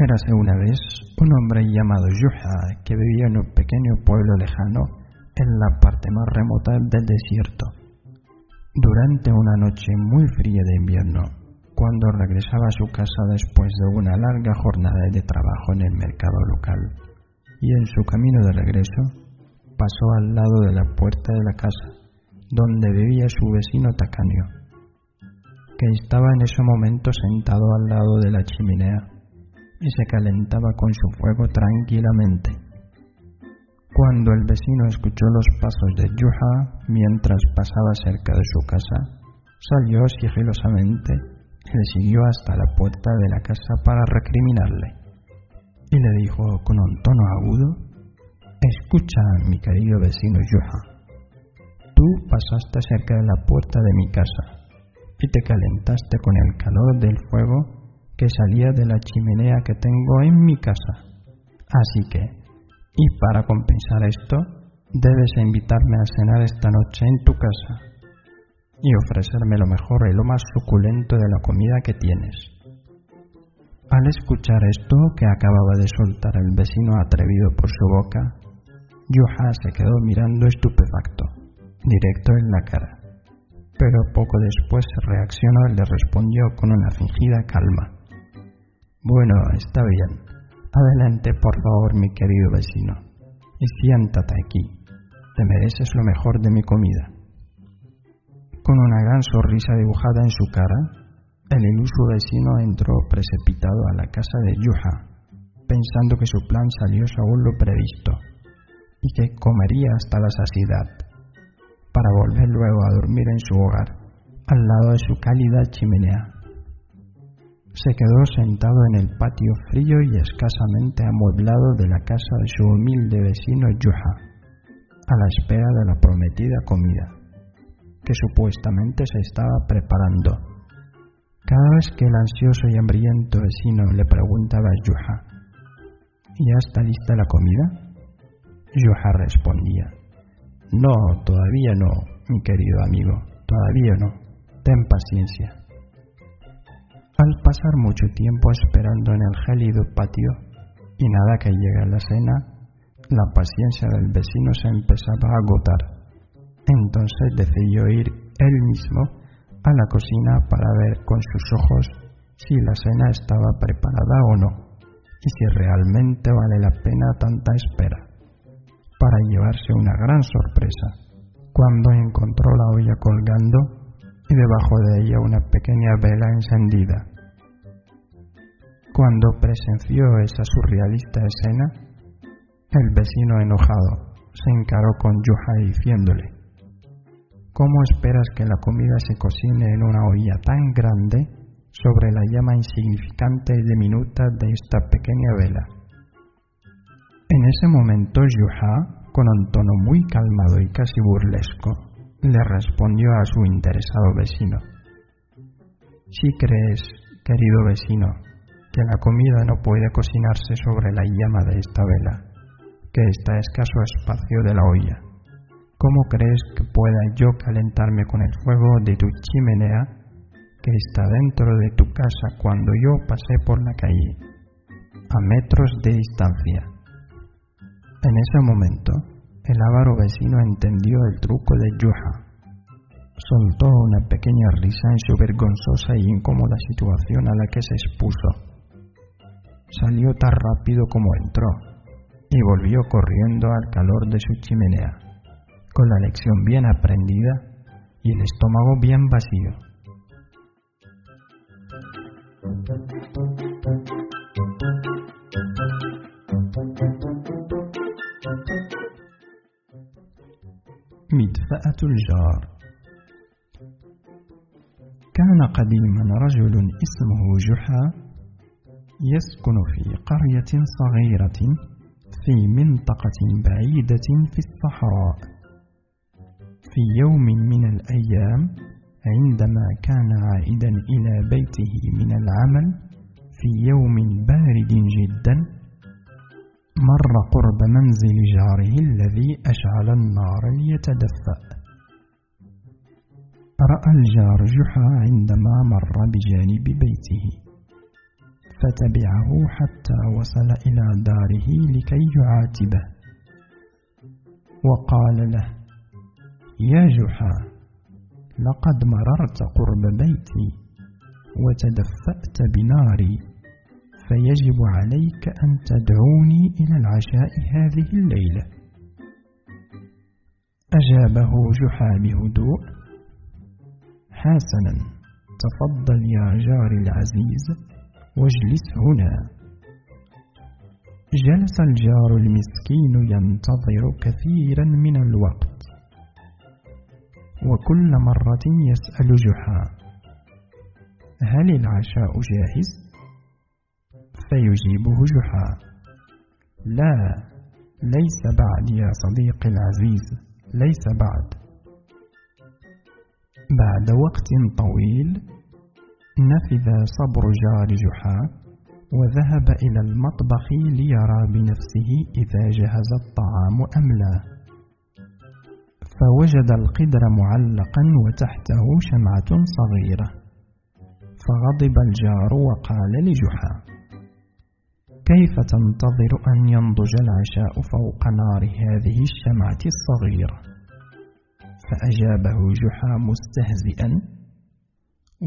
Érase una vez un hombre llamado Yuha que vivía en un pequeño pueblo lejano en la parte más remota del desierto. Durante una noche muy fría de invierno, cuando regresaba a su casa después de una larga jornada de trabajo en el mercado local, y en su camino de regreso, pasó al lado de la puerta de la casa, donde vivía su vecino tacaño, que estaba en ese momento sentado al lado de la chimenea y se calentaba con su fuego tranquilamente. Cuando el vecino escuchó los pasos de Yuha mientras pasaba cerca de su casa, salió sigilosamente y le siguió hasta la puerta de la casa para recriminarle. Y le dijo con un tono agudo, Escucha, mi querido vecino Yuha, tú pasaste cerca de la puerta de mi casa y te calentaste con el calor del fuego que salía de la chimenea que tengo en mi casa. Así que, y para compensar esto, debes invitarme a cenar esta noche en tu casa y ofrecerme lo mejor y lo más suculento de la comida que tienes. Al escuchar esto que acababa de soltar el vecino atrevido por su boca, Yuha se quedó mirando estupefacto, directo en la cara. Pero poco después reaccionó y le respondió con una fingida calma. Bueno, está bien. Adelante, por favor, mi querido vecino. Y siéntate aquí. Te mereces lo mejor de mi comida. Con una gran sonrisa dibujada en su cara, el iluso vecino entró precipitado a la casa de Yuha, pensando que su plan salió según lo previsto, y que comería hasta la saciedad, para volver luego a dormir en su hogar, al lado de su cálida chimenea se quedó sentado en el patio frío y escasamente amueblado de la casa de su humilde vecino Yuha, a la espera de la prometida comida, que supuestamente se estaba preparando. Cada vez que el ansioso y hambriento vecino le preguntaba a Yuha, ¿Ya está lista la comida? Yuha respondía, No, todavía no, mi querido amigo, todavía no. Ten paciencia. Al pasar mucho tiempo esperando en el gélido patio y nada que llegue a la cena, la paciencia del vecino se empezaba a agotar. Entonces decidió ir él mismo a la cocina para ver con sus ojos si la cena estaba preparada o no, y si realmente vale la pena tanta espera, para llevarse una gran sorpresa, cuando encontró la olla colgando y debajo de ella una pequeña vela encendida. Cuando presenció esa surrealista escena, el vecino enojado se encaró con Yuha diciéndole, ¿Cómo esperas que la comida se cocine en una olla tan grande sobre la llama insignificante y diminuta de esta pequeña vela? En ese momento Yuha, con un tono muy calmado y casi burlesco, le respondió a su interesado vecino. Si crees, querido vecino, que la comida no puede cocinarse sobre la llama de esta vela, que está a escaso espacio de la olla, ¿cómo crees que pueda yo calentarme con el fuego de tu chimenea que está dentro de tu casa cuando yo pasé por la calle, a metros de distancia? En ese momento, el avaro vecino entendió el truco de Yuha. Soltó una pequeña risa en su vergonzosa y incómoda situación a la que se expuso. Salió tan rápido como entró y volvió corriendo al calor de su chimenea, con la lección bien aprendida y el estómago bien vacío. مدفأة الجار. كان قديما رجل اسمه جحا يسكن في قرية صغيرة في منطقة بعيدة في الصحراء. في يوم من الأيام عندما كان عائدا إلى بيته من العمل في يوم بارد جدا مر قرب منزل جاره الذي أشعل النار ليتدفأ. رأى الجار جحا عندما مر بجانب بيته. فتبعه حتى وصل إلى داره لكي يعاتبه. وقال له يا جحا لقد مررت قرب بيتي وتدفأت بناري. فيجب عليك أن تدعوني إلى العشاء هذه الليلة. أجابه جحا بهدوء حسنا تفضل يا جاري العزيز واجلس هنا. جلس الجار المسكين ينتظر كثيرا من الوقت. وكل مرة يسأل جحا هل العشاء جاهز؟ فيجيبه جحا. لا ليس بعد يا صديقي العزيز ليس بعد. بعد وقت طويل نفذ صبر جار جحا وذهب إلى المطبخ ليرى بنفسه إذا جهز الطعام أم لا. فوجد القدر معلقا وتحته شمعة صغيرة. فغضب الجار وقال لجحا كيف تنتظر أن ينضج العشاء فوق نار هذه الشمعة الصغيرة؟ فأجابه جحا مستهزئا.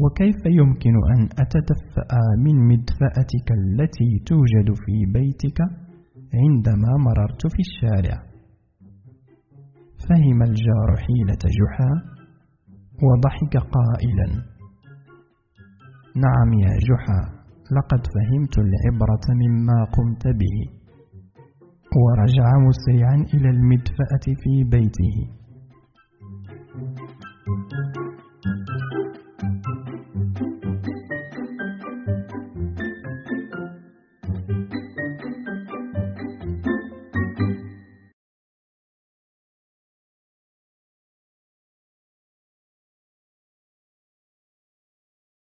وكيف يمكن أن أتدفأ من مدفأتك التي توجد في بيتك عندما مررت في الشارع؟ فهم الجار حيلة جحا وضحك قائلا. نعم يا جحا لقد فهمت العبرة مما قمت به. ورجع مسرعا إلى المدفأة في بيته.